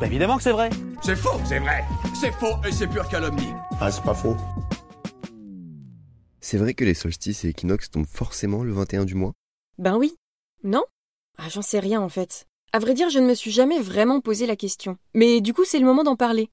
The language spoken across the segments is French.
Bah évidemment que c'est vrai. C'est faux, c'est vrai. C'est faux et c'est pure calomnie. Ah, c'est pas faux. C'est vrai que les solstices et équinoxes tombent forcément le 21 du mois? Ben oui. Non? Ah, j'en sais rien en fait. À vrai dire, je ne me suis jamais vraiment posé la question. Mais du coup, c'est le moment d'en parler.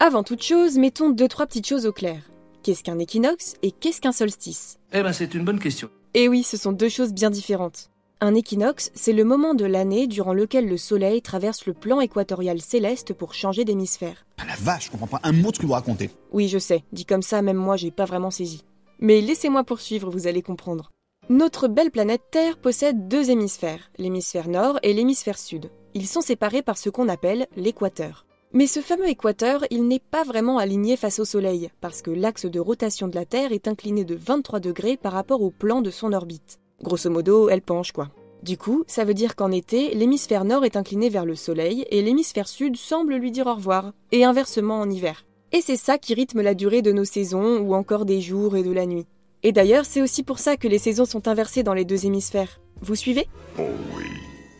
Avant toute chose, mettons deux trois petites choses au clair. Qu'est-ce qu'un équinoxe et qu'est-ce qu'un solstice? Eh ben, c'est une bonne question. Eh oui, ce sont deux choses bien différentes. Un équinoxe, c'est le moment de l'année durant lequel le Soleil traverse le plan équatorial céleste pour changer d'hémisphère. Ah la vache, je comprends pas un mot de ce que vous racontez. Oui, je sais, dit comme ça, même moi, j'ai pas vraiment saisi. Mais laissez-moi poursuivre, vous allez comprendre. Notre belle planète Terre possède deux hémisphères, l'hémisphère nord et l'hémisphère sud. Ils sont séparés par ce qu'on appelle l'équateur. Mais ce fameux équateur, il n'est pas vraiment aligné face au Soleil, parce que l'axe de rotation de la Terre est incliné de 23 degrés par rapport au plan de son orbite. Grosso modo, elle penche quoi. Du coup, ça veut dire qu'en été, l'hémisphère nord est incliné vers le soleil et l'hémisphère sud semble lui dire au revoir, et inversement en hiver. Et c'est ça qui rythme la durée de nos saisons ou encore des jours et de la nuit. Et d'ailleurs, c'est aussi pour ça que les saisons sont inversées dans les deux hémisphères. Vous suivez? Oh oui,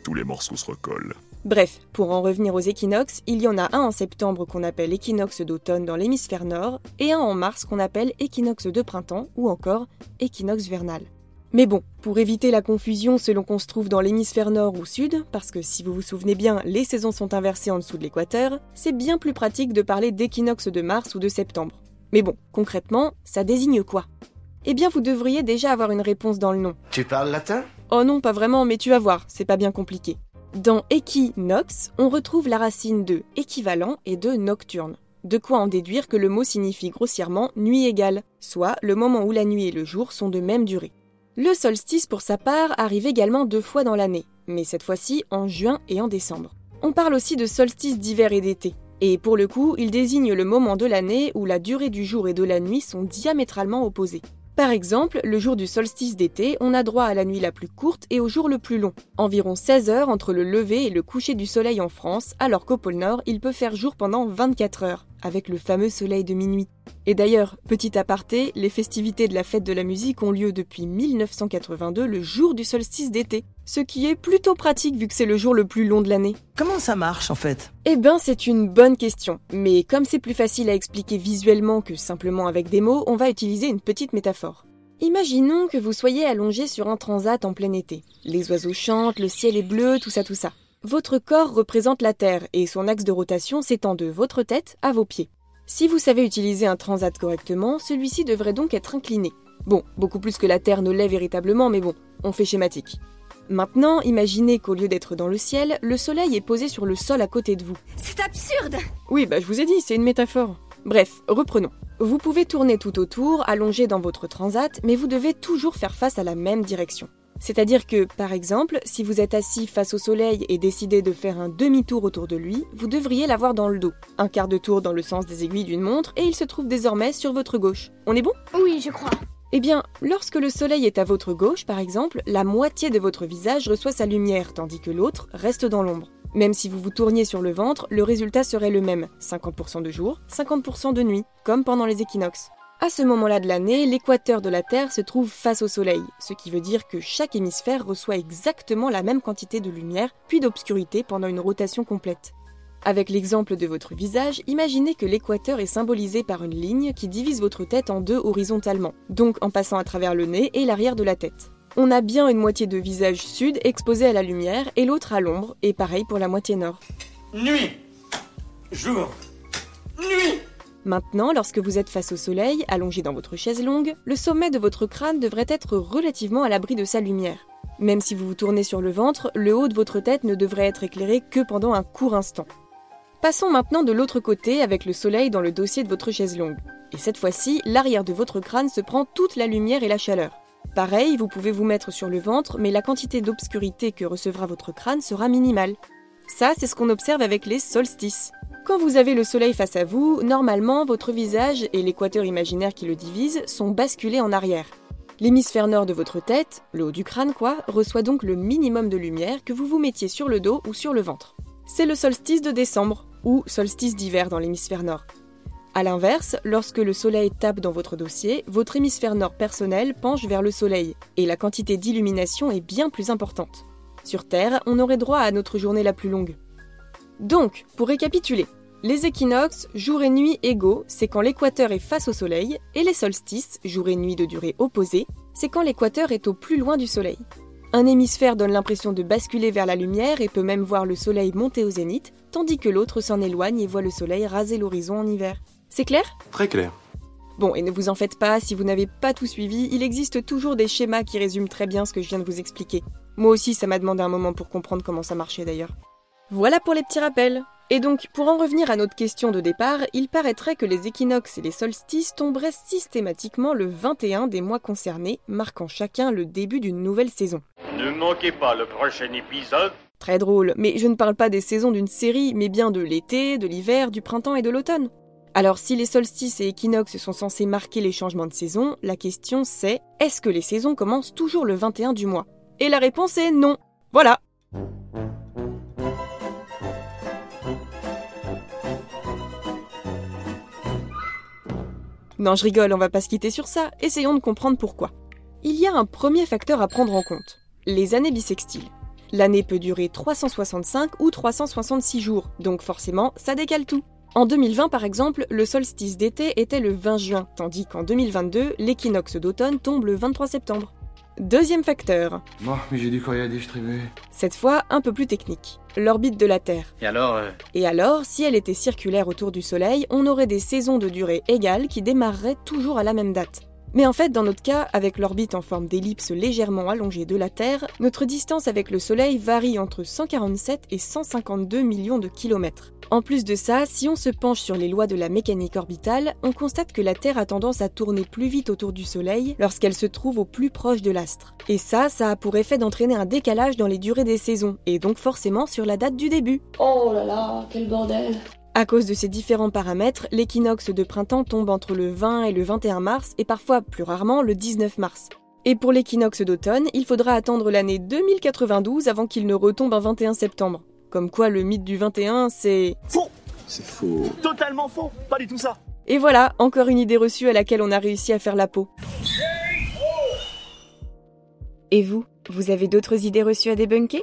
tous les morceaux se recollent. Bref, pour en revenir aux équinoxes, il y en a un en septembre qu'on appelle équinoxe d'automne dans l'hémisphère nord et un en mars qu'on appelle équinoxe de printemps ou encore équinoxe vernal. Mais bon, pour éviter la confusion selon qu'on se trouve dans l'hémisphère nord ou sud, parce que si vous vous souvenez bien, les saisons sont inversées en dessous de l'équateur, c'est bien plus pratique de parler d'équinoxe de mars ou de septembre. Mais bon, concrètement, ça désigne quoi? Eh bien, vous devriez déjà avoir une réponse dans le nom. Tu parles latin? Oh non, pas vraiment, mais tu vas voir, c'est pas bien compliqué. Dans équinoxe, on retrouve la racine de équivalent et de nocturne. De quoi en déduire que le mot signifie grossièrement nuit égale, soit le moment où la nuit et le jour sont de même durée. Le solstice, pour sa part, arrive également deux fois dans l'année, mais cette fois-ci en juin et en décembre. On parle aussi de solstice d'hiver et d'été, et pour le coup, il désigne le moment de l'année où la durée du jour et de la nuit sont diamétralement opposées. Par exemple, le jour du solstice d'été, on a droit à la nuit la plus courte et au jour le plus long, environ 16 heures entre le lever et le coucher du soleil en France, alors qu'au pôle Nord, il peut faire jour pendant 24 heures, avec le fameux soleil de minuit. Et d'ailleurs, petit aparté, les festivités de la fête de la musique ont lieu depuis 1982 le jour du solstice d'été, ce qui est plutôt pratique vu que c'est le jour le plus long de l'année. Comment ça marche en fait? Eh ben, c'est une bonne question, mais comme c'est plus facile à expliquer visuellement que simplement avec des mots, on va utiliser une petite métaphore. Imaginons que vous soyez allongé sur un transat en plein été. Les oiseaux chantent, le ciel est bleu, tout ça, tout ça. Votre corps représente la Terre et son axe de rotation s'étend de votre tête à vos pieds. Si vous savez utiliser un transat correctement, celui-ci devrait donc être incliné. Bon, beaucoup plus que la Terre ne l'est véritablement, mais bon, on fait schématique. Maintenant, imaginez qu'au lieu d'être dans le ciel, le soleil est posé sur le sol à côté de vous. C'est absurde Oui, bah je vous ai dit, c'est une métaphore. Bref, reprenons. Vous pouvez tourner tout autour, allongé dans votre transat, mais vous devez toujours faire face à la même direction. C'est-à-dire que, par exemple, si vous êtes assis face au soleil et décidez de faire un demi-tour autour de lui, vous devriez l'avoir dans le dos. Un quart de tour dans le sens des aiguilles d'une montre et il se trouve désormais sur votre gauche. On est bon? Oui, je crois. Eh bien, lorsque le soleil est à votre gauche, par exemple, la moitié de votre visage reçoit sa lumière, tandis que l'autre reste dans l'ombre. Même si vous vous tourniez sur le ventre, le résultat serait le même, 50% de jour, 50% de nuit, comme pendant les équinoxes. À ce moment-là de l'année, l'équateur de la Terre se trouve face au Soleil, ce qui veut dire que chaque hémisphère reçoit exactement la même quantité de lumière puis d'obscurité pendant une rotation complète. Avec l'exemple de votre visage, imaginez que l'équateur est symbolisé par une ligne qui divise votre tête en deux horizontalement, donc en passant à travers le nez et l'arrière de la tête. On a bien une moitié de visage sud exposée à la lumière et l'autre à l'ombre, et pareil pour la moitié nord. Nuit Jour Nuit Maintenant, lorsque vous êtes face au soleil, allongé dans votre chaise longue, le sommet de votre crâne devrait être relativement à l'abri de sa lumière. Même si vous vous tournez sur le ventre, le haut de votre tête ne devrait être éclairé que pendant un court instant. Passons maintenant de l'autre côté avec le soleil dans le dossier de votre chaise longue. Et cette fois-ci, l'arrière de votre crâne se prend toute la lumière et la chaleur. Pareil, vous pouvez vous mettre sur le ventre, mais la quantité d'obscurité que recevra votre crâne sera minimale. Ça, c'est ce qu'on observe avec les solstices. Quand vous avez le soleil face à vous, normalement, votre visage et l'équateur imaginaire qui le divise sont basculés en arrière. L'hémisphère nord de votre tête, le haut du crâne quoi, reçoit donc le minimum de lumière que vous vous mettiez sur le dos ou sur le ventre. C'est le solstice de décembre, ou solstice d'hiver dans l'hémisphère nord. A l'inverse, lorsque le soleil tape dans votre dossier, votre hémisphère nord personnel penche vers le soleil, et la quantité d'illumination est bien plus importante. Sur Terre, on aurait droit à notre journée la plus longue. Donc, pour récapituler, les équinoxes, jour et nuit égaux, c'est quand l'équateur est face au Soleil, et les solstices, jour et nuit de durée opposée, c'est quand l'équateur est au plus loin du Soleil. Un hémisphère donne l'impression de basculer vers la lumière et peut même voir le Soleil monter au zénith, tandis que l'autre s'en éloigne et voit le Soleil raser l'horizon en hiver. C'est clair? Très clair. Bon, et ne vous en faites pas, si vous n'avez pas tout suivi, il existe toujours des schémas qui résument très bien ce que je viens de vous expliquer. Moi aussi, ça m'a demandé un moment pour comprendre comment ça marchait d'ailleurs. Voilà pour les petits rappels. Et donc, pour en revenir à notre question de départ, il paraîtrait que les équinoxes et les solstices tomberaient systématiquement le 21 des mois concernés, marquant chacun le début d'une nouvelle saison. Ne manquez pas le prochain épisode. Très drôle, mais je ne parle pas des saisons d'une série, mais bien de l'été, de l'hiver, du printemps et de l'automne. Alors si les solstices et équinoxes sont censés marquer les changements de saison, la question c'est est-ce que les saisons commencent toujours le 21 du mois? Et la réponse est non. Voilà. Non, je rigole, on va pas se quitter sur ça, essayons de comprendre pourquoi. Il y a un premier facteur à prendre en compte, les années bissextiles. L'année peut durer 365 ou 366 jours, donc forcément, ça décale tout. En 2020, par exemple, le solstice d'été était le 20 juin, tandis qu'en 2022, l'équinoxe d'automne tombe le 23 septembre. Deuxième facteur, Bon, mais j'ai du courrier à distribuer. cette fois un peu plus technique, l'orbite de la Terre. Et alors, euh, Et alors, si elle était circulaire autour du Soleil, on aurait des saisons de durée égale qui démarreraient toujours à la même date. Mais en fait, dans notre cas, avec l'orbite en forme d'ellipse légèrement allongée de la Terre, notre distance avec le Soleil varie entre 147 et 152 millions de kilomètres. En plus de ça, si on se penche sur les lois de la mécanique orbitale, on constate que la Terre a tendance à tourner plus vite autour du Soleil lorsqu'elle se trouve au plus proche de l'astre. Et ça, ça a pour effet d'entraîner un décalage dans les durées des saisons, et donc forcément sur la date du début. Oh là là, quel bordel À cause de ces différents paramètres, l'équinoxe de printemps tombe entre le 20 et le 21 mars, et parfois plus rarement le 19 mars. Et pour l'équinoxe d'automne, il faudra attendre l'année 2092 avant qu'il ne retombe un 21 septembre. Comme quoi le mythe du 21, c'est... C'est faux. Totalement faux, pas du tout ça. Et voilà, encore une idée reçue à laquelle on a réussi à faire la peau. Et vous, vous avez d'autres idées reçues à débunker?